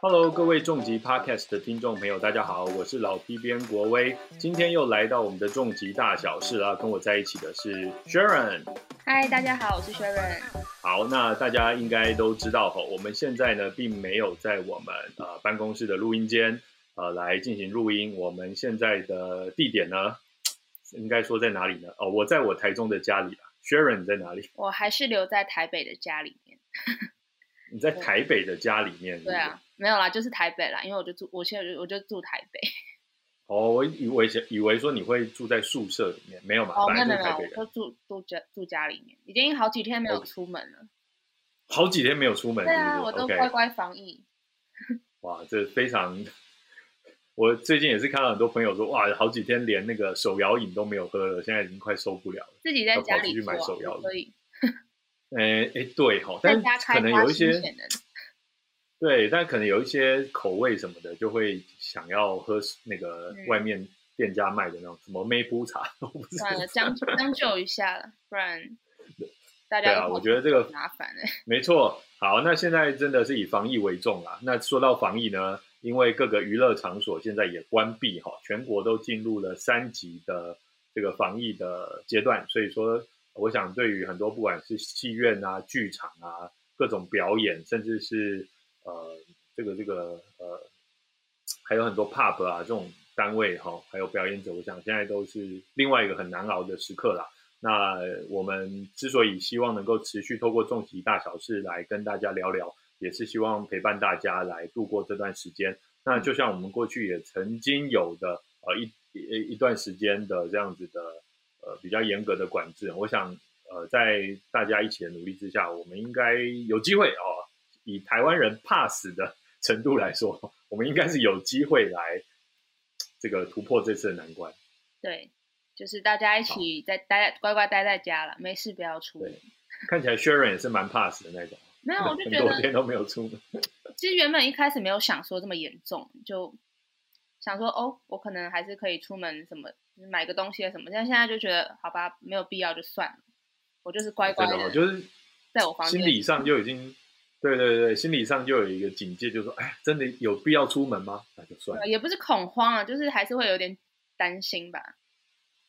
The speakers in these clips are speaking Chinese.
Hello，各位重疾 Podcast 的听众朋友，大家好，我是老 P 编国威，今天又来到我们的重疾大小事啦，跟我在一起的是 Sharon。嗨，大家好，我是 Sharon。好，那大家应该都知道哈，我们现在呢，并没有在我们呃办公室的录音间呃来进行录音，我们现在的地点呢，应该说在哪里呢？哦，我在我台中的家里啊。Sharon 在哪里？我还是留在台北的家里面。你在台北的家里面？对啊，没有啦，就是台北啦，因为我就住，我现在我就住台北。哦，我以为以为说你会住在宿舍里面，没有嘛？哦，没有没有，就住住家住家里面，已经好几天没有出门了。好几天没有出门，对啊，我都乖乖防疫。哇，这非常。我最近也是看到很多朋友说，哇，好几天连那个手摇饮都没有喝了，现在已经快受不了了。自己在家里去买手摇可以。哎哎，对哈，但可能有一些，对，但可能有一些口味什么的，就会想要喝那个外面店家卖的那种什么梅普茶，算了，将将就一下了，不然 大家对啊，我觉得这个麻烦哎，没错。好，那现在真的是以防疫为重啦。那说到防疫呢？因为各个娱乐场所现在也关闭哈，全国都进入了三级的这个防疫的阶段，所以说，我想对于很多不管是戏院啊、剧场啊、各种表演，甚至是呃这个这个呃，还有很多 pub 啊这种单位哈，还有表演者，我想现在都是另外一个很难熬的时刻啦。那我们之所以希望能够持续透过重疾大小事来跟大家聊聊。也是希望陪伴大家来度过这段时间。那就像我们过去也曾经有的呃一一一段时间的这样子的呃比较严格的管制。我想呃在大家一起的努力之下，我们应该有机会哦。以台湾人怕死的 程度来说，我们应该是有机会来这个突破这次的难关。对，就是大家一起在待乖乖待在家了，没事不要出门。看起来 Sharon 也是蛮怕死的那种。没有，我就觉得很多天都没有出门。其实原本一开始没有想说这么严重，就想说哦，我可能还是可以出门，什么买个东西啊什么。但现在就觉得好吧，没有必要就算了。我就是乖乖的，就是在我房心理上就已经，对对对，心理上就有一个警戒，就是说，哎，真的有必要出门吗？那就算了。也不是恐慌啊，就是还是会有点担心吧。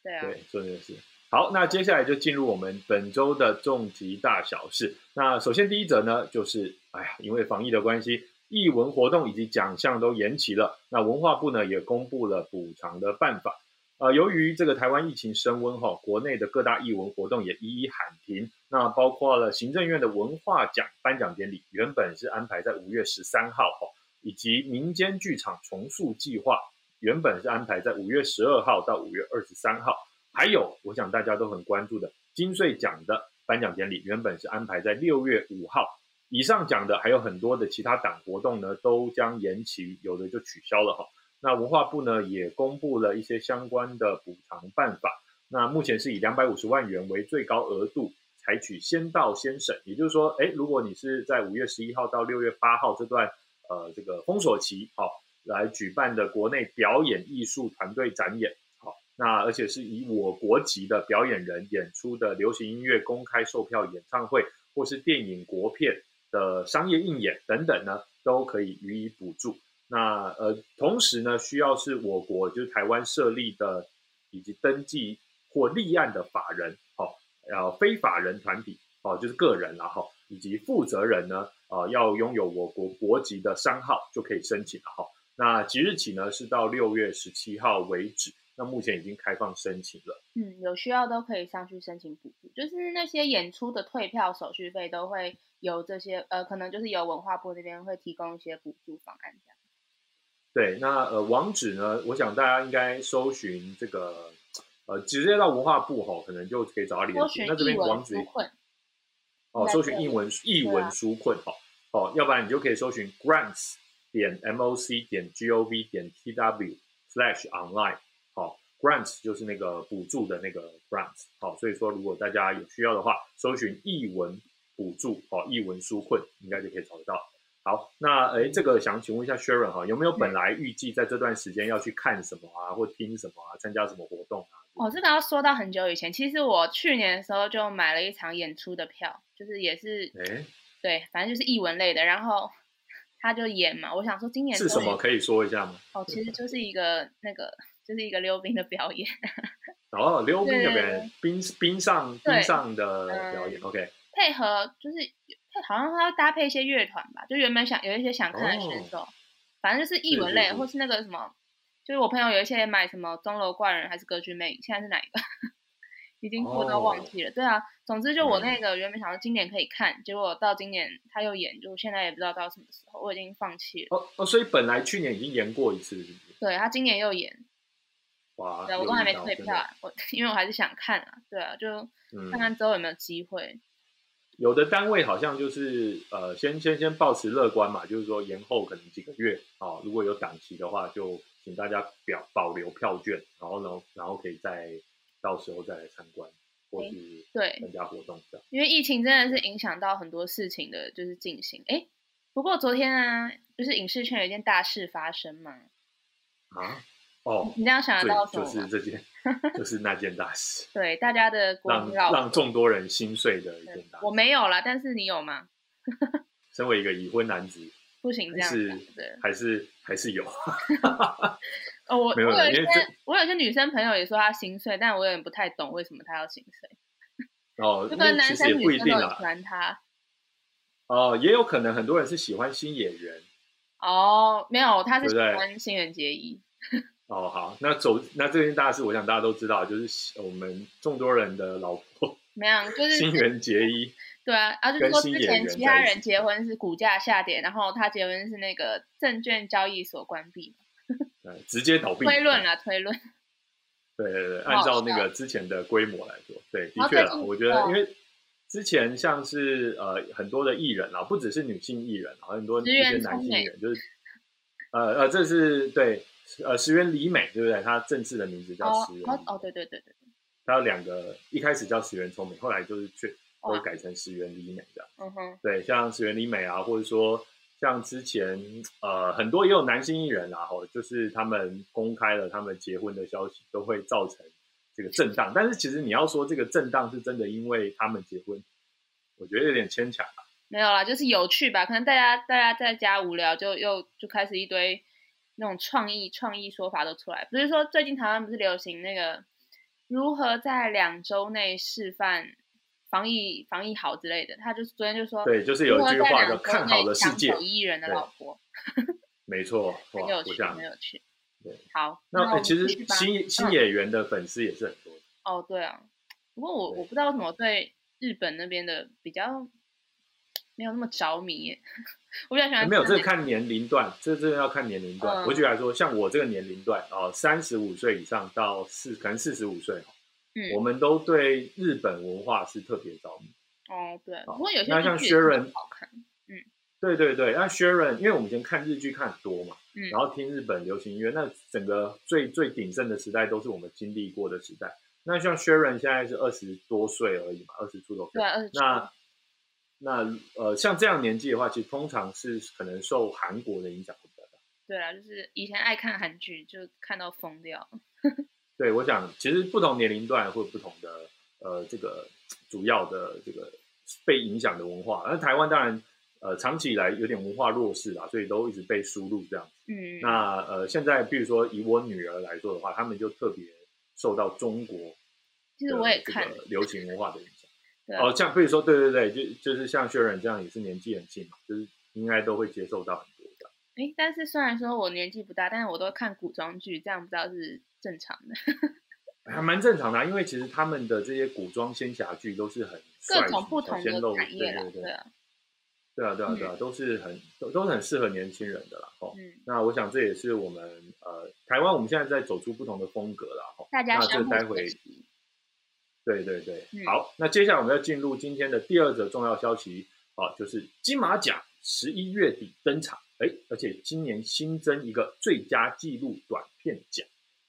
对啊，对，真的是。好，那接下来就进入我们本周的重疾大小事。那首先第一则呢，就是哎呀，因为防疫的关系，艺文活动以及奖项都延期了。那文化部呢也公布了补偿的办法。呃，由于这个台湾疫情升温哈，国内的各大艺文活动也一一喊停。那包括了行政院的文化奖颁奖典礼，原本是安排在五月十三号哈，以及民间剧场重塑计划，原本是安排在五月十二号到五月二十三号。还有，我想大家都很关注的金穗奖的颁奖典礼，原本是安排在六月五号。以上讲的还有很多的其他党活动呢，都将延期，有的就取消了哈。那文化部呢也公布了一些相关的补偿办法。那目前是以两百五十万元为最高额度，采取先到先审，也就是说，哎，如果你是在五月十一号到六月八号这段呃这个封锁期，好来举办的国内表演艺术团队展演。那而且是以我国籍的表演人演出的流行音乐公开售票演唱会，或是电影国片的商业映演等等呢，都可以予以补助。那呃，同时呢，需要是我国就是台湾设立的以及登记或立案的法人，好，呃，非法人团体，哦，就是个人，然后以及负责人呢，呃，要拥有我国国籍的商号就可以申请了，哈。那即日起呢，是到六月十七号为止。那目前已经开放申请了。嗯，有需要都可以上去申请补助，就是那些演出的退票手续费都会由这些，呃，可能就是由文化部这边会提供一些补助方案这样。对，那呃网址呢？我想大家应该搜寻这个，呃，直接到文化部吼，可能就可以找到连接。那这边网址哦，搜寻译文译文纾困哈，哦，要不然你就可以搜寻 grants 点 moc 点 gov 点 tw slash online。Grants 就是那个补助的那个 grants，好，所以说如果大家有需要的话，搜寻译文补助，好，译文纾困，应该就可以找得到。好，那诶，这个想请问一下 Sharon 哈，有没有本来预计在这段时间要去看什么啊，或听什么啊，参加什么活动啊？哦，这个要说到很久以前，其实我去年的时候就买了一场演出的票，就是也是哎，对，反正就是译文类的，然后他就演嘛，我想说今年是什么可以说一下吗？哦，其实就是一个那个就是一个溜冰的表演，哦，溜冰的对表演，冰冰上冰上的表演嗯，OK，配合就是配好像他要搭配一些乐团吧，就原本想有一些想看的选哦手，反正就是译文类，是是或是那个什么，就是我朋友有一些买什么钟楼怪人还是歌剧魅影，现在是哪一个？已经我都忘哦记了。对啊，总之就我嗯那个原本想说今年可以看，结果到今年他又演，就现在也不知道到什么时候，我已经放弃了。哦哦，所以本来去年已经演过一次，是不是？对他今年又演，哇，对我都还没退票，啊，我因为我还是想看啊，对啊，就看看之后有没有机会。有的单位好像就是呃，先先先保持乐观嘛，就是说延后可能几个月哦，如果有档期的话，就请大家表保留票券，然后呢，然后可以再到时候再来参观或是对，参加活动这样。因为疫情真的是影响到很多事情的，就是进行。哎，不过昨天啊，就是影视圈有一件大事发生嘛，啊，哦，你这样想得到，什就么就？是这件，就是那件大事，对，大家的国让让众多人心碎的一件对大事。我没有啦，但是你有吗？身为一个已婚男子，不行这样是讲，对。还是还是有，哦，我 我有些我有些女生朋友也说她心碎，但我有点不太懂为什么她要心碎，哦，就那跟男生也不一女生都很喜。欢她。哦，也有可能很多人是喜欢新演员。哦，没有，他是喜欢新垣结衣。哦，好，那走那这件大事，我想大家都知道，就是我们众多人的老婆没有，就是新垣结衣。对啊，啊，就是说之前其他人结婚是股价下跌，然后他结婚是那个证券交易所关闭 直接倒闭。推论了，推论。对对对，按照那个之前的规模来说，对，的确啦，我觉得哦因为之前像是呃很多的艺人啊，不只是女性艺人啊，很多一些男性艺人，就是呃呃，这是对呃石原里美，对不对？她正式的名字叫哦石原哦哦，对对对对，她有两个，一开始叫石原聪美，后来就是却都改成石原里美这样。嗯哼，对，像石原里美啊，或者说像之前呃很多也有男性艺人啊，吼，就是他们公开了他们结婚的消息，都会造成这个震荡。但是其实你要说这个震荡是真的因为他们结婚，我觉得有点牵强啊。没有啦，就是有趣吧，可能大家大家在家无聊，就又就开始一堆那种创意创意说法都出来。不是说最近台湾不是流行那个如何在两周内示范防疫防疫好之类的，他就昨天就说，对，就是有一句话叫“如何在看好了世界一亿人的老婆，”，没错，很有趣，很有趣。对，好，那、欸其实新新嗯演员的粉丝也是很多的。哦，对啊，不过我我不知道为什么对日本那边的比较没有那么着迷耶，我比较喜欢没有，这个看年龄段，这真的要看年龄段。嗯我举例来说，像我这个年龄段哦，三十五岁以上到四，可能四十五岁哦，嗯我们都对日本文化是特别着迷。哦，对，好不过有些那像 Sharon 很好看，嗯对对对，那 Sharon，因为我们以前看日剧看很多嘛，嗯然后听日本流行音乐，那整个最最鼎盛的时代都是我们经历过的时代。那像 Sharon 现在是二十多岁而已嘛，二十出头岁对。啊，二十那那呃，像这样年纪的话，其实通常是可能受韩国的影响会比较大。对啊，就是以前爱看韩剧，就看到疯掉。对，我想其实不同年龄段会有不同的呃这个主要的这个被影响的文化。那台湾当然呃长期以来有点文化弱势啦，所以都一直被输入这样。嗯，那呃现在比如说以我女儿来说的话，他们就特别受到中国其实我也看，个流行文化的影响。哦，像比如说对对对，就就是像薛仁这样也是年纪很轻嘛，就是应该都会接受到很多的。哎，但是虽然说我年纪不大，但是我都看古装剧，这样不知道是正常的。还蛮正常的啊、因为其实他们的这些古装仙侠剧都是很各种不同的产业啦，对对对，对啊，对啊对啊都是很都都是很适合年轻人的啦。哦，嗯，那我想这也是我们呃台湾我们现在在走出不同的风格啦。哦，大家那这待会。对对对，嗯好，那接下来我们要进入今天的第二则重要消息啊，就是金马奖十一月底登场，哎，而且今年新增一个最佳纪录短片奖。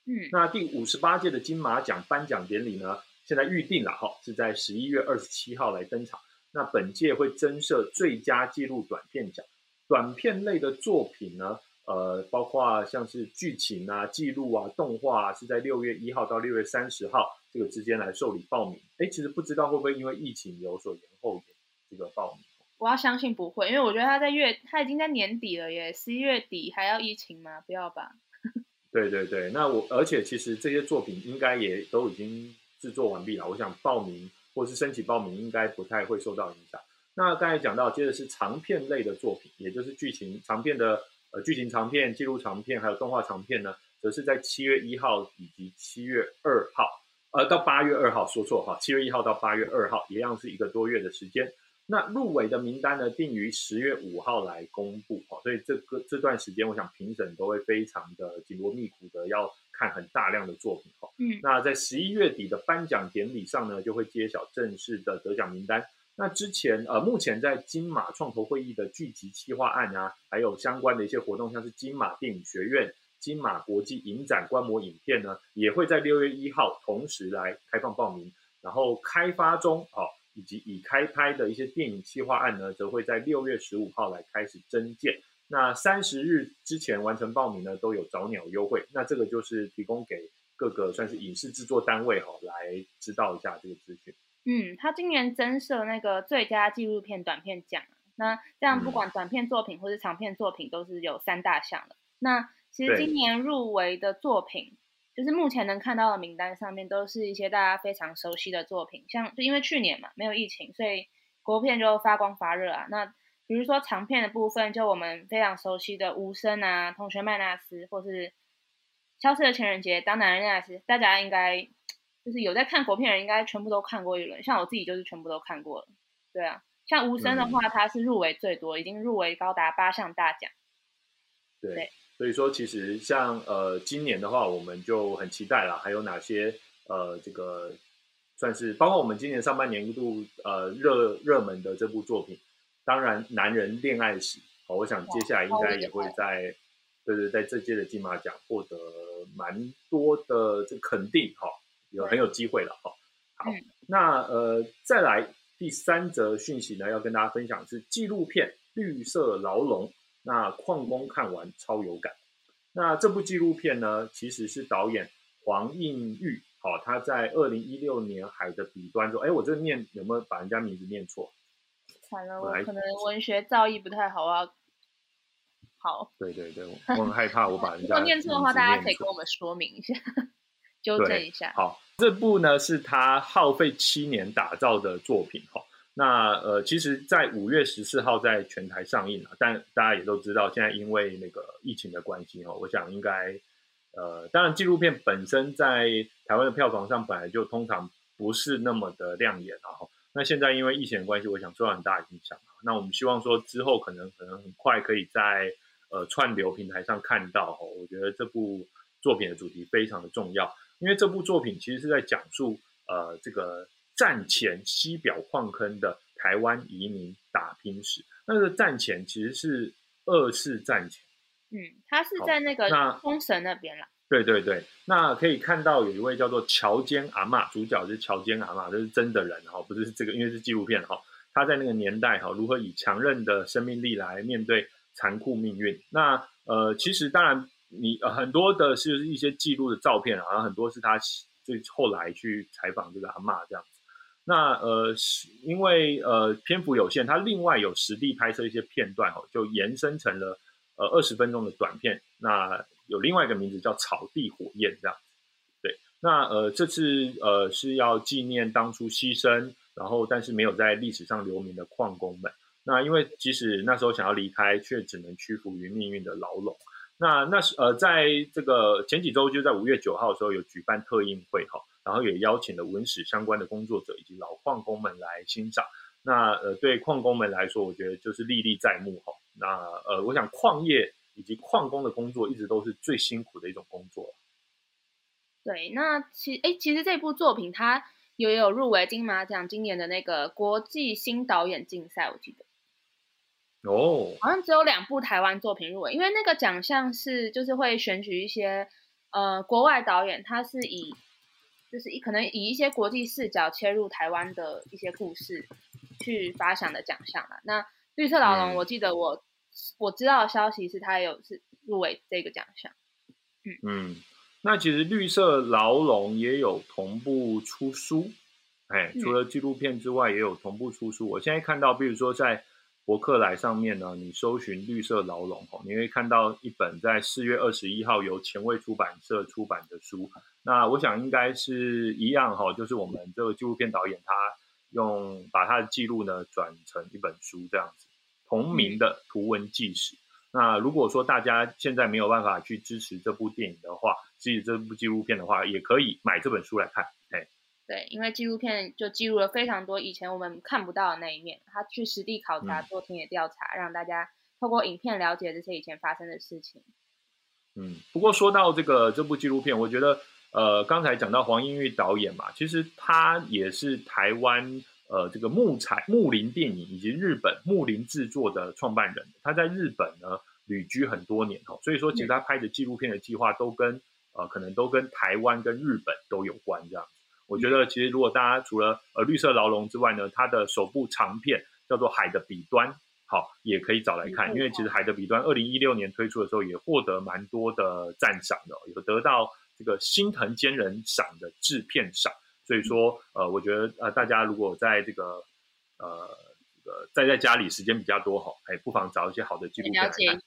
嗯，那第五十八届的金马奖颁奖典礼呢，现在预定了哈，是在十一月二十七号来登场。那本届会增设最佳纪录短片奖，短片类的作品呢，呃，包括像是剧情啊、记录啊、动画啊，是在六月一号到六月三十号这个之间来受理报名。哎，其实不知道会不会因为疫情有所延后这个报名。我要相信不会，因为我觉得他在月，他已经在年底了耶，十一月底还要疫情吗？不要吧。对对对，那我而且其实这些作品应该也都已经制作完毕了。我想报名或是申请报名，应该不太会受到影响。那刚才讲到，接着是长片类的作品，也就是剧情长片的呃剧情长片、记录长片，还有动画长片呢，则是在七月一号以及七月二号，呃，到八月二号，说错哈，七月一号到八月二号，一样是一个多月的时间。那入围的名单呢，定于十月五号来公布哈，所以这个这段时间，我想评审都会非常的紧锣密鼓的要看很大量的作品哈。嗯，那在十一月底的颁奖典礼上呢，就会揭晓正式的得奖名单。那之前呃，目前在金马创投会议的聚集企划案啊，还有相关的一些活动，像是金马电影学院、金马国际影展观摩影片呢，也会在六月一号同时来开放报名，然后开发中哦。以及已开拍的一些电影企划案呢，则会在六月十五号来开始征件。那三十日之前完成报名呢，都有早鸟优惠。那这个就是提供给各个算是影视制作单位哈，来知道一下这个资讯。嗯，他今年增设那个最佳纪录片短片奖，那这样不管短片作品或是长片作品，都是有三大项的。那其实今年入围的作品。就是目前能看到的名单上面都是一些大家非常熟悉的作品，像就因为去年嘛没有疫情，所以国片就发光发热啊。那比如说长片的部分，就我们非常熟悉的《无声》啊，《同学麦纳斯》或是《消失的情人节》，当男人恋爱时，大家应该就是有在看国片人，应该全部都看过一轮。像我自己就是全部都看过了。对啊，像《无声》的话，它是入围最多，已经入围高达八项大奖。对。所以说，其实像呃今年的话，我们就很期待了。还有哪些呃这个算是包括我们今年上半年一度呃热热门的这部作品，当然《男人恋爱史》好，我想接下来应该也会在对对在这届的金马奖获得蛮多的这肯定哈，有很有机会了哦。好，那呃再来第三则讯息呢，要跟大家分享是纪录片《绿色牢笼》。那矿工看完超有感。那这部纪录片呢，其实是导演黄映玉，好，他在二零一六年《海的彼端》中，哎，我这念有没有把人家名字念错？惨了，我可能文学造诣不太好啊。好。对对对，我很害怕我把人 家。念错的话，大家可以跟我们说明一下，纠正一下。好，这部呢是他耗费七年打造的作品，哈。那呃，其实，在五月十四号在全台上映了，但大家也都知道，现在因为那个疫情的关系哦，我想应该，呃，当然纪录片本身在台湾的票房上本来就通常不是那么的亮眼啊。那现在因为疫情的关系，我想受到很大影响那我们希望说之后可能可能很快可以在呃串流平台上看到哦。我觉得这部作品的主题非常的重要，因为这部作品其实是在讲述呃这个。战前西表矿坑的台湾移民打拼史，那个战前其实是二次战前，嗯，他是在那个封神那边啦。对对对，那可以看到有一位叫做乔坚阿嬷，主角是乔坚阿嬷，这是真的人哈，不是这个，因为是纪录片哈。他在那个年代哈，如何以强韧的生命力来面对残酷命运？那呃，其实当然你很多的是一些记录的照片，好像很多是他最后来去采访这个阿嬷这样子。那呃，是因为呃篇幅有限，他另外有实地拍摄一些片段哦，就延伸成了呃二十分钟的短片。那有另外一个名字叫《草地火焰》这样。对，那呃这次呃是要纪念当初牺牲，然后但是没有在历史上留名的矿工们。那因为即使那时候想要离开，却只能屈服于命运的牢笼。那那是呃在这个前几周，就在五月九号的时候有举办特映会哈。然后也邀请了文史相关的工作者以及老矿工们来欣赏。那呃，对矿工们来说，我觉得就是历历在目哈。那呃，我想矿业以及矿工的工作一直都是最辛苦的一种工作。对，那其哎，其实这部作品它也有入围金马奖今年的那个国际新导演竞赛，我记得。哦。好像只有两部台湾作品入围，因为那个奖项是就是会选举一些呃国外导演，他是以。就是以可能以一些国际视角切入台湾的一些故事去发想的奖项嘛。那绿色牢笼，我记得我我知道的消息是它有是入围这个奖项。嗯，那其实绿色牢笼也有同步出书，哎，除了纪录片之外，也有同步出书。我现在看到，比如说在博客来上面呢，你搜寻绿色牢笼哦，你会看到一本在四月二十一号由前卫出版社出版的书。那我想应该是一样哈，就是我们这个纪录片导演他用把他的记录呢转成一本书这样子，同名的图文纪实。那如果说大家现在没有办法去支持这部电影的话，支持这部纪录片的话，也可以买这本书来看。哎，对，因为纪录片就记录了非常多以前我们看不到的那一面，他去实地考察、做田野调查，让大家透过影片了解这些以前发生的事情。嗯，不过说到这个这部纪录片，我觉得呃，刚才讲到黄英玉导演嘛，其实他也是台湾。呃，这个木材木林电影以及日本木林制作的创办人，他在日本呢旅居很多年哦，所以说其实他拍的纪录片的计划都跟呃可能都跟台湾跟日本都有关这样。我觉得其实如果大家除了呃绿色牢笼之外呢，它的首部长片叫做《海的彼端》，好也可以找来看，因为其实《海的彼端》二零一六年推出的时候也获得蛮多的赞赏的，有得到这个心疼坚人赏的制片赏。所以说，呃，我觉得，呃，大家如果在这个，呃，这个在在家里时间比较多哈，哎，不妨找一些好的纪录片了解一下。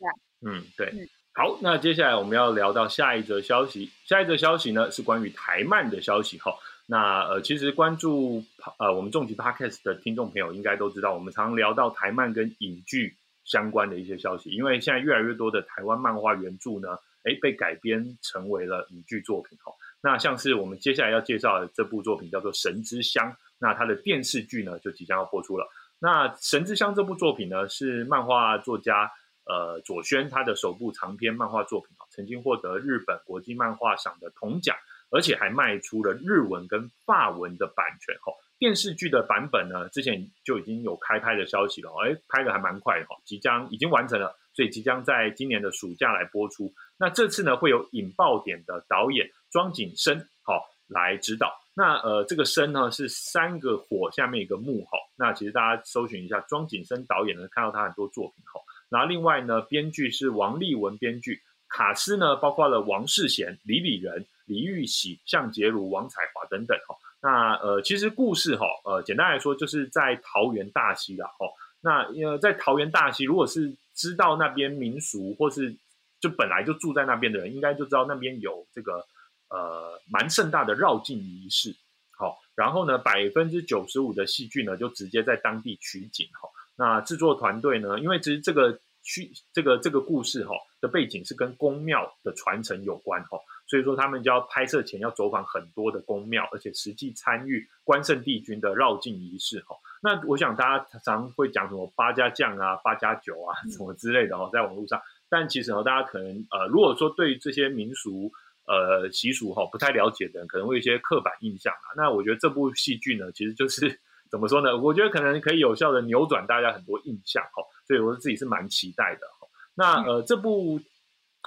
嗯，对。好，那接下来我们要聊到下一则消息。下一则消息呢是关于台漫的消息哈。那呃，其实关注呃我们重疾 Podcast 的听众朋友应该都知道，我们常聊到台漫跟影剧相关的一些消息，因为现在越来越多的台湾漫画原著呢，哎，被改编成为了影剧作品哈。那像是我们接下来要介绍的这部作品叫做《神之乡》，那它的电视剧呢就即将要播出了。那《神之乡》这部作品呢是漫画作家呃左轩他的首部长篇漫画作品啊，曾经获得日本国际漫画赏的铜奖，而且还卖出了日文跟法文的版权哈。电视剧的版本呢之前就已经有开拍的消息了，哎，拍的还蛮快哈，即将已经完成了，所以即将在今年的暑假来播出。那这次呢会有引爆点的导演。庄景生好来指导，那呃这个生呢是三个火下面一个木哈，那其实大家搜寻一下庄景生导演呢，看到他很多作品哈。然后另外呢编剧是王立文编剧，卡斯呢包括了王世贤、李李仁、李玉玺、向杰如、王彩华等等哈。那呃其实故事哈呃简单来说就是在桃园大溪啦哈。那呃在桃园大溪，如果是知道那边民俗或是就本来就住在那边的人，应该就知道那边有这个。呃，蛮盛大的绕境仪式，好，然后呢，百分之九十五的戏剧呢，就直接在当地取景，哈。那制作团队呢，因为其实这个虚这个这个故事哈的背景是跟宫庙的传承有关，哈，所以说他们就要拍摄前要走访很多的宫庙，而且实际参与关圣帝君的绕境仪式，哈。那我想大家常会讲什么八家将啊、八家酒啊什么之类的，哈，在网络上，但其实呢，大家可能呃，如果说对这些民俗，呃，习俗哈不太了解的人可能会有一些刻板印象啊。那我觉得这部戏剧呢，其实就是 怎么说呢？我觉得可能可以有效的扭转大家很多印象哈。所以我自己是蛮期待的哈。那呃，这部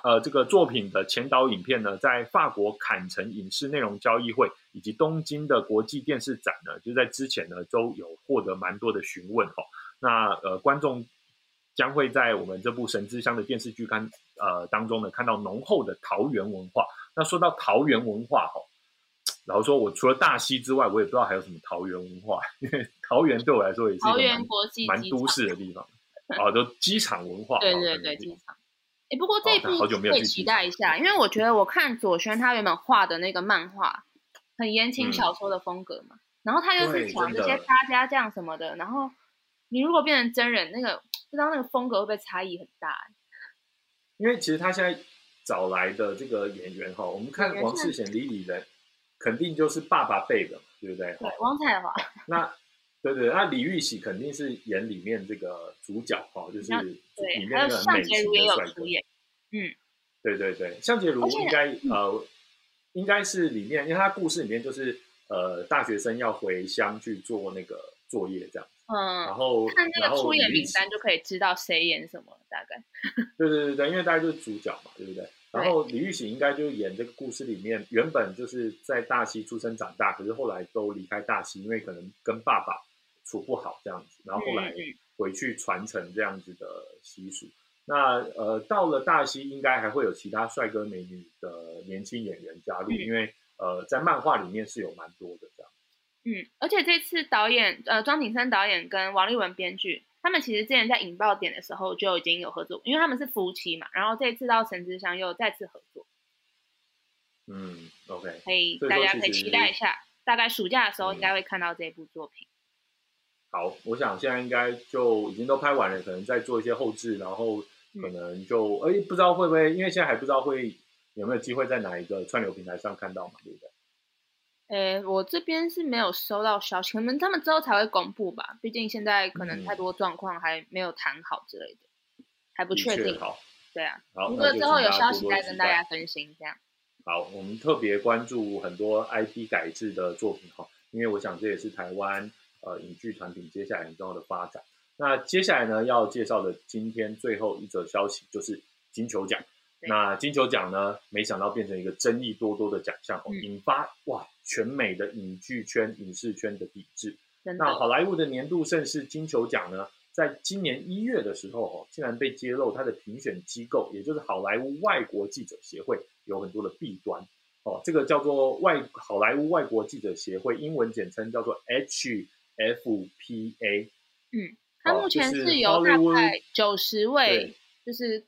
呃这个作品的前导影片呢，在法国坎城影视内容交易会以及东京的国际电视展呢，就在之前呢都有获得蛮多的询问哈。那呃，观众将会在我们这部《神之乡》的电视剧看呃当中呢，看到浓厚的桃园文化。那说到桃园文化哈，然后说我除了大溪之外，我也不知道还有什么桃园文化。因为桃园对我来说也是桃园国际蛮都市的地方，哦，都机场文化。对对对，机场。哎，不过这一部可以期待一下，因为我觉得我看左轩他原本画的那个漫画，很言情小说的风格嘛，然后他又是讲这些大家将什么的，然后你如果变成真人，那个不知道那个风格会不会差异很大？因为其实他现在。找来的这个演员哈，我们看王世贤、李李仁，肯定就是爸爸辈的，对不对？对，王彩华。那对对，那李玉玺肯定是演里面这个主角哈，就是里面那个美型的帅哥。嗯，对对对，向杰如应该呃，应该是里面，因为他故事里面就是呃，大学生要回乡去做那个作业这样。嗯，然后看那个出演名单就可以知道谁演什么，大概。对对对对，因为大家就是主角嘛，对不对？然后李玉玺应该就演这个故事里面，原本就是在大溪出生长大，可是后来都离开大溪，因为可能跟爸爸处不好这样子，然后后来回去传承这样子的习俗。那呃，到了大溪，应该还会有其他帅哥美女的年轻演员加入，因为呃，在漫画里面是有蛮多的这样。嗯，而且这次导演呃庄景生导演跟王立文编剧，他们其实之前在引爆点的时候就已经有合作，因为他们是夫妻嘛。然后这次到陈之祥又再次合作。嗯，OK，可以大家可以期待一下，大概暑假的时候应该会看到这部作品。好，我想现在应该就已经都拍完了，可能再做一些后置，然后可能就哎不知道会不会，因为现在还不知道会有没有机会在哪一个串流平台上看到嘛，对不对？诶，我这边是没有收到消息，可能他们之后才会公布吧。毕竟现在可能太多状况还没有谈好之类的，还不确定。好，对啊。好，如果之后有消息再跟大家更新，这样。好，我们特别关注很多 IP 改制的作品哈，因为我想这也是台湾呃影剧产品接下来很重要的发展。那接下来呢，要介绍的今天最后一则消息就是金球奖。那金球奖呢，没想到变成一个争议多多的奖项，引发哇全美的影剧圈、影视圈的抵制。那好莱坞的年度盛事金球奖呢？在今年一月的时候，哦，竟然被揭露，它的评选机构，也就是好莱坞外国记者协会，有很多的弊端。哦，这个叫做外好莱坞外国记者协会，英文简称叫做 HFPA。嗯，它目前是由大概九十位，就是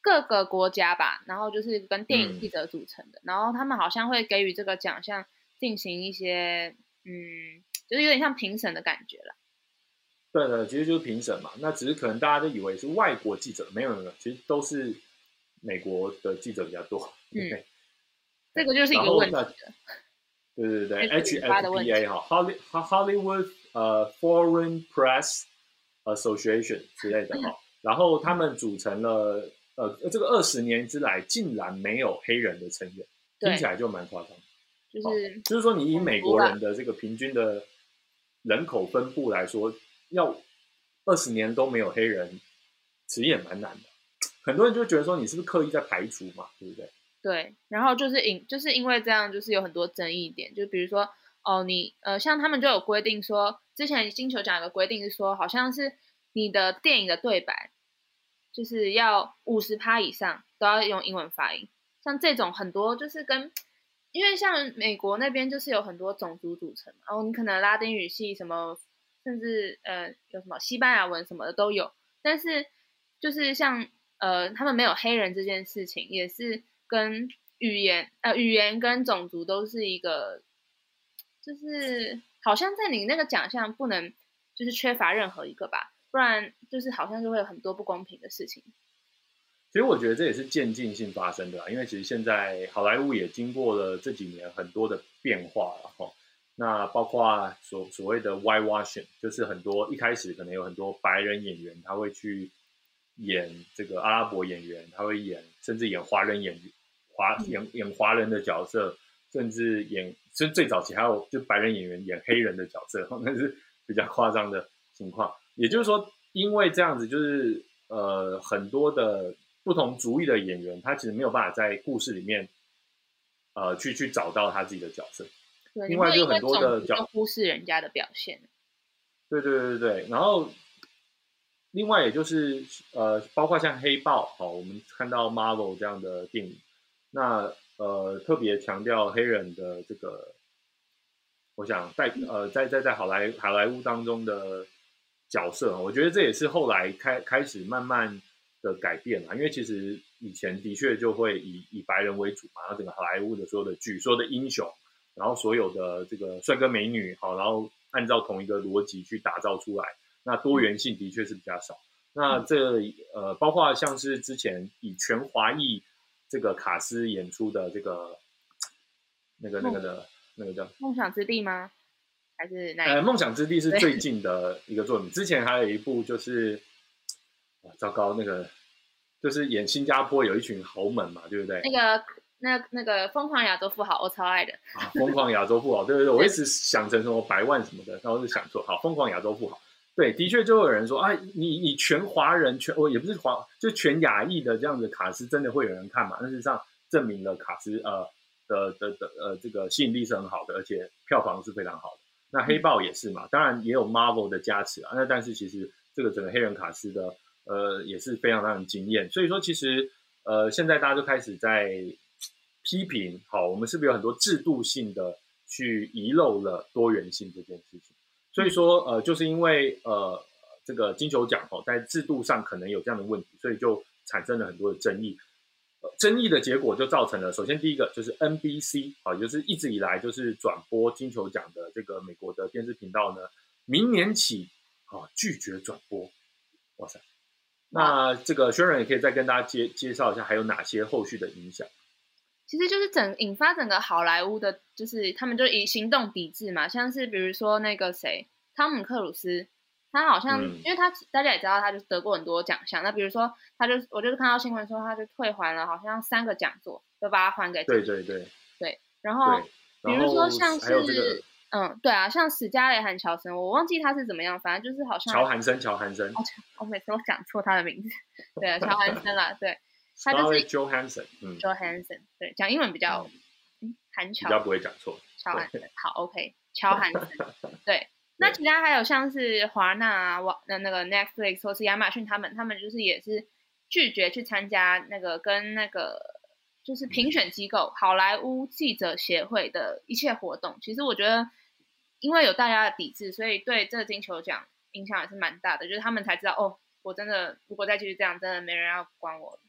各个国家吧，然后就是跟电影记者组成的，然后他们好像会给予这个奖项进行一些，嗯，就是有点像评审的感觉了。对的，其实就是评审嘛。那只是可能大家都以为是外国记者，没有没有，其实都是美国的记者比较多。嗯，这个就是一个问题。对对对，HFPA 哈，Hollywood 呃 Foreign Press Association 之类的哈。然后他们组成了呃这个二十年之来竟然没有黑人的成员，听起来就蛮夸张。就是就是说，你以美国人的这个平均的人口分布来说。要二十年都没有黑人，其实也蛮难的。很多人就觉得说，你是不是刻意在排除嘛，对不对？对。然后就是因就是因为这样，就是有很多争议点。就比如说，哦，你呃，像他们就有规定说，之前金球奖的规定是说，好像是你的电影的对白，就是要五十趴以上都要用英文发音。像这种很多就是跟，因为像美国那边就是有很多种族组成，然哦，你可能拉丁语系什么。甚至呃有什么西班牙文什么的都有，但是就是像呃他们没有黑人这件事情，也是跟语言呃语言跟种族都是一个，就是好像在你那个奖项不能就是缺乏任何一个吧，不然就是好像就会有很多不公平的事情。其实我觉得这也是渐进性发生的，因为其实现在好莱坞也经过了这几年很多的变化了哈。那包括所所谓的 whitewashing，就是很多一开始可能有很多白人演员，他会去演这个阿拉伯演员，他会演甚至演华人演员，华演演华人的角色，甚至演，甚至最早期还有就白人演员演黑人的角色，那是比较夸张的情况。也就是说，因为这样子，就是呃很多的不同族裔的演员，他其实没有办法在故事里面，呃去去找到他自己的角色。另外就很多的角忽视人家的表现，对对对对然后另外也就是呃，包括像黑豹，好，我们看到 Marvel 这样的电影，那呃特别强调黑人的这个，我想在呃在在在好莱好莱坞当中的角色，我觉得这也是后来开开始慢慢的改变了，因为其实以前的确就会以以白人为主嘛，然后整个好莱坞的所有的剧，所有的英雄。然后所有的这个帅哥美女，好，然后按照同一个逻辑去打造出来，那多元性的确是比较少。那这呃，包括像是之前以全华裔这个卡斯演出的这个那个那个的那个叫《梦想之地》吗？还是哪？呃，《梦想之地》是最 近的一个作品。之前还有一部就是，糟糕，那个就是演新加坡有一群豪门嘛，对不对？那个。那那个疯狂亚洲富豪，我超爱的。啊疯狂亚洲富豪，对对对，我一直想成什么百万什么的，然后就想说，好，疯狂亚洲富豪，对，的确就会有人说，啊，你你全华人全，哦，也不是华，就全亚裔的这样子卡斯，真的会有人看吗？事实上证明了卡斯呃的的的呃这个吸引力是很好的，而且票房是非常好的。那黑豹也是嘛，当然也有 Marvel 的加持啊，那但是其实这个整个黑人卡斯的呃也是非常让人惊艳。所以说，其实呃现在大家都开始在批评，好，我们是不是有很多制度性的去遗漏了多元性这件事情？所以说，呃，就是因为呃这个金球奖哦，在制度上可能有这样的问题，所以就产生了很多的争议。争议的结果就造成了，首先第一个就是 NBC 啊，就是一直以来就是转播金球奖的这个美国的电视频道呢，明年起啊拒绝转播。哇塞！那这个轩然也可以再跟大家介介绍一下，还有哪些后续的影响？其实就是整引发整个好莱坞的，就是他们就以行动抵制嘛，像是比如说那个谁，汤姆克鲁斯。他好像，因为他大家也知道，他就得过很多奖项。那比如说，他就我就是看到新闻说，他就退还了好像三个讲座，都把它还给对对对对。然后比如说像是嗯，对啊，像史嘉蕾和乔森，我忘记他是怎么样，反正就是好像乔韩森，乔韩森。我每次都讲错他的名字。对啊，乔韩森啦，对，他就是 Johansson，嗯，Johansson，对，讲英文比较嗯，韩乔比较不会讲错。乔韩森，好，OK，乔韩森，对。那其他还有像是华纳、网那那个 Netflix 或是亚马逊，他们他们就是也是拒绝去参加那个跟那个就是评选机构好莱坞记者协会的一切活动。其实我觉得，因为有大家的抵制，所以对这个金球奖影响也是蛮大的。就是他们才知道，哦，我真的如果再继续这样，真的没人要管我。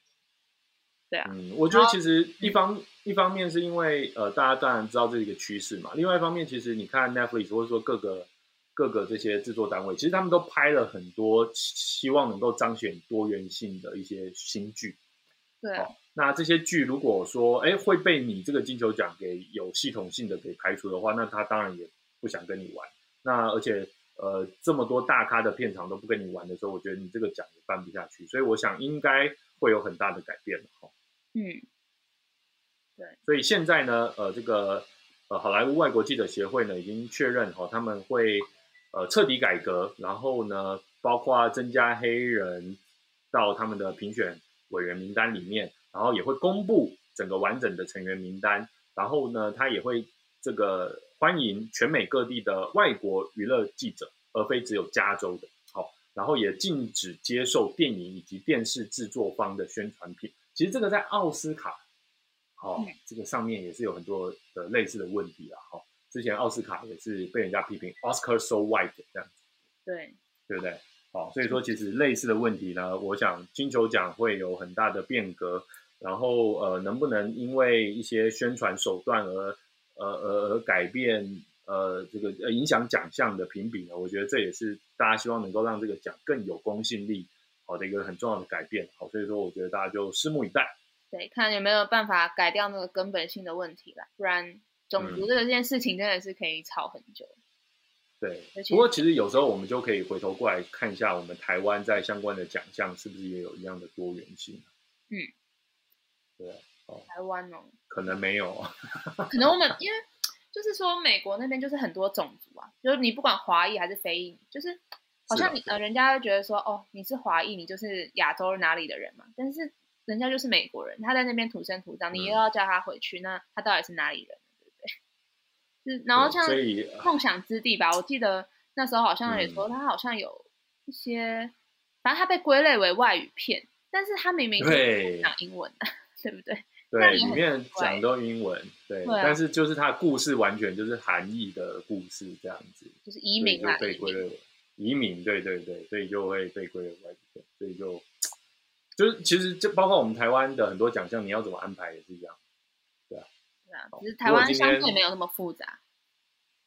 对啊，嗯，我觉得其实一方一方面是因为呃，大家当然知道这是一个趋势嘛。另外一方面，其实你看 Netflix 或者说各个。各个这些制作单位，其实他们都拍了很多，希望能够彰显多元性的一些新剧。对，那这些剧如果说，哎，会被你这个金球奖给有系统性的给排除的话，那他当然也不想跟你玩。那而且，呃，这么多大咖的片场都不跟你玩的时候，我觉得你这个奖也办不下去。所以我想应该会有很大的改变哈。嗯，对。所以现在呢，呃，这个呃好莱坞外国记者协会呢已经确认哈，他们会。呃，彻底改革，然后呢，包括增加黑人到他们的评选委员名单里面，然后也会公布整个完整的成员名单，然后呢，他也会这个欢迎全美各地的外国娱乐记者，而非只有加州的。好，然后也禁止接受电影以及电视制作方的宣传品。其实这个在奥斯卡，好，这个上面也是有很多的类似的问题啊，哦。之前奥斯卡也是被人家批评，Oscar so white 这样子，对对不对？好，所以说其实类似的问题呢，我想金球奖会有很大的变革，然后呃，能不能因为一些宣传手段而呃呃而改变呃这个呃影响奖项的评比呢？我觉得这也是大家希望能够让这个奖更有公信力好的一个很重要的改变。好，所以说我觉得大家就拭目以待，对，看有没有办法改掉那个根本性的问题了，不然。种族这件事情真的是可以吵很久。对，不过其实有时候我们就可以回头过来看一下，我们台湾在相关的奖项是不是也有一样的多元性？嗯，对，台湾哦，可能没有，可能我们因为就是说美国那边就是很多种族啊，就是你不管华裔还是非裔，就是好像你呃人家会觉得说哦你是华裔，你就是亚洲哪里的人嘛，但是人家就是美国人，他在那边土生土长，你又要叫他回去，那他到底是哪里人？对不对？是，然后像梦想之地吧，我记得那时候好像也说他好像有一些，反正他被归类为外语片，但是他明明是讲英文的，对不对？对，里面讲都英文，对，但是就是他故事完全就是韩裔的故事这样子，就是移民啊被归类为移民，对对对，所以就会被归为外语片，所以就就是其实就包括我们台湾的很多奖项，你要怎么安排也是一样。对啊，对啊只是台湾相对没有那么复杂。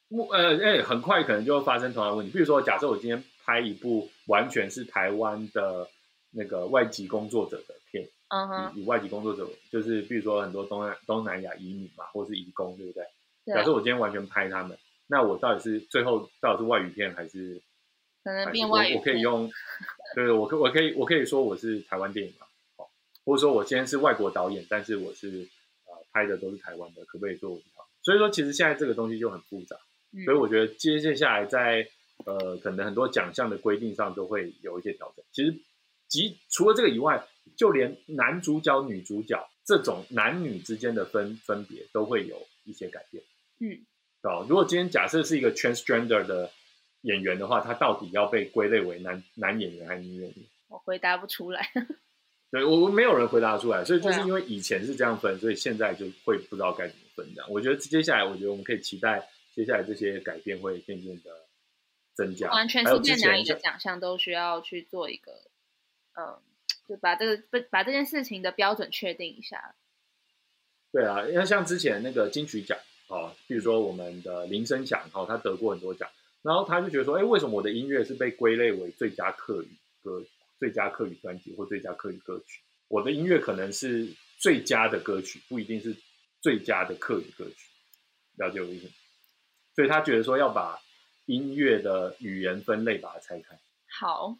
目呃哎，很快可能就会发生同样的问题。比如说，假设我今天拍一部完全是台湾的那个外籍工作者的片，嗯哼，以外籍工作者就是比如说很多东南东南亚移民嘛，或是移工，对不对？假设我今天完全拍他们，那我到底是最后到底是外语片还是？可能变外语。我可以用，对我可我可以我可以说我是台湾电影嘛，好，或者说我今天是外国导演，但是我是。拍的都是台湾的，可不可以做好？所以说，其实现在这个东西就很复杂，所以我觉得接接下来在呃，可能很多奖项的规定上都会有一些调整。其实，即除了这个以外，就连男主角、女主角这种男女之间的分分别都会有一些改变。嗯，哦，如果今天假设是一个 transgender 的演员的话，他到底要被归类为男男演员还是女演员？我回答不出来。对我我没有人回答出来，所以就是因为以前是这样分，所以现在就会不知道该怎么分这样。我觉得接下来，我觉得我们可以期待接下来这些改变会渐渐的增加。完全还有世界之前像哪一个奖项都需要去做一个，嗯，就把这个把把这件事情的标准确定一下。对啊，因为像之前那个金曲奖哦，比如说我们的铃声奖哦，他得过很多奖，然后他就觉得说，哎，为什么我的音乐是被归类为最佳客语歌、最佳客语专辑或最佳客语歌曲？我的音乐可能是最佳的歌曲，不一定是最佳的客语歌曲，了解我的意思吗？所以他觉得说要把音乐的语言分类把它拆开。好，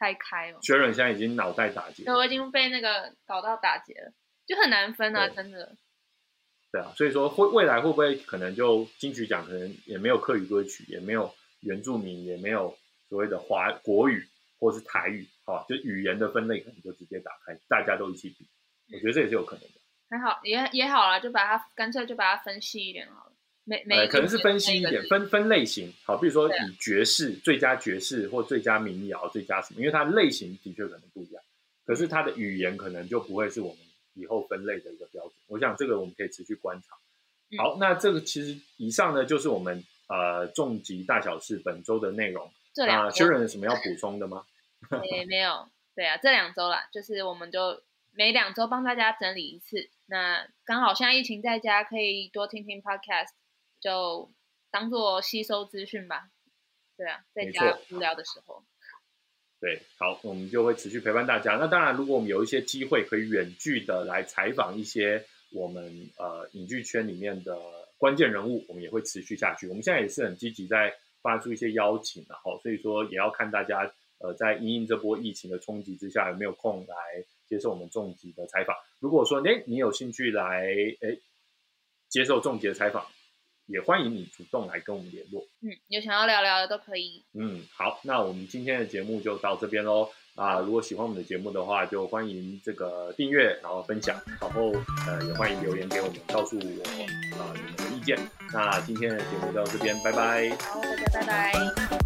拆开哦。学人现在已经脑袋打结对，，我已经被那个搞到打结了，就很难分啊，真的。对啊，所以说会未来会不会可能就金曲奖可能也没有客语歌曲，也没有原住民，也没有所谓的华国语或是台语，好、就语言的分类可能就直接打开，大家都一起比，我觉得这也是有可能的。还好，也也好啦，就把它干脆就把它分析一点好了。每每可能是分析一点，分分类型，好，比如说以爵士、最佳爵士或最佳民谣、最佳什么，因为它类型的确可能不一样，可是它的语言可能就不会是我们以后分类的一个标准。我想这个我们可以持续观察。嗯好，那这个其实以上呢就是我们呃重疾大小事本周的内容。那这两周 Sharon 有什么要补充的吗？也没有，对啊，这两周啦，就是我们就每两周帮大家整理一次。那刚好现在疫情在家，可以多听听 podcast，就当做吸收资讯吧。对啊，在家无聊的时候，对，好，我们就会持续陪伴大家。那当然，如果我们有一些机会可以远距的来采访一些我们呃影剧圈里面的关键人物，我们也会持续下去。我们现在也是很积极在发出一些邀请，然后所以说也要看大家呃在因应这波疫情的冲击之下，有没有空来接受我们重疾的采访。如果说哎你有兴趣来哎接受重疾的采访，也欢迎你主动来跟我们联络。嗯，有想要聊聊的都可以。嗯，好，那我们今天的节目就到这边喽。啊，如果喜欢我们的节目的话，就欢迎这个订阅，然后分享，然后呃也欢迎留言给我们，告诉我啊、你们的意见。那今天的节目就到这边，拜拜。好，大家拜拜。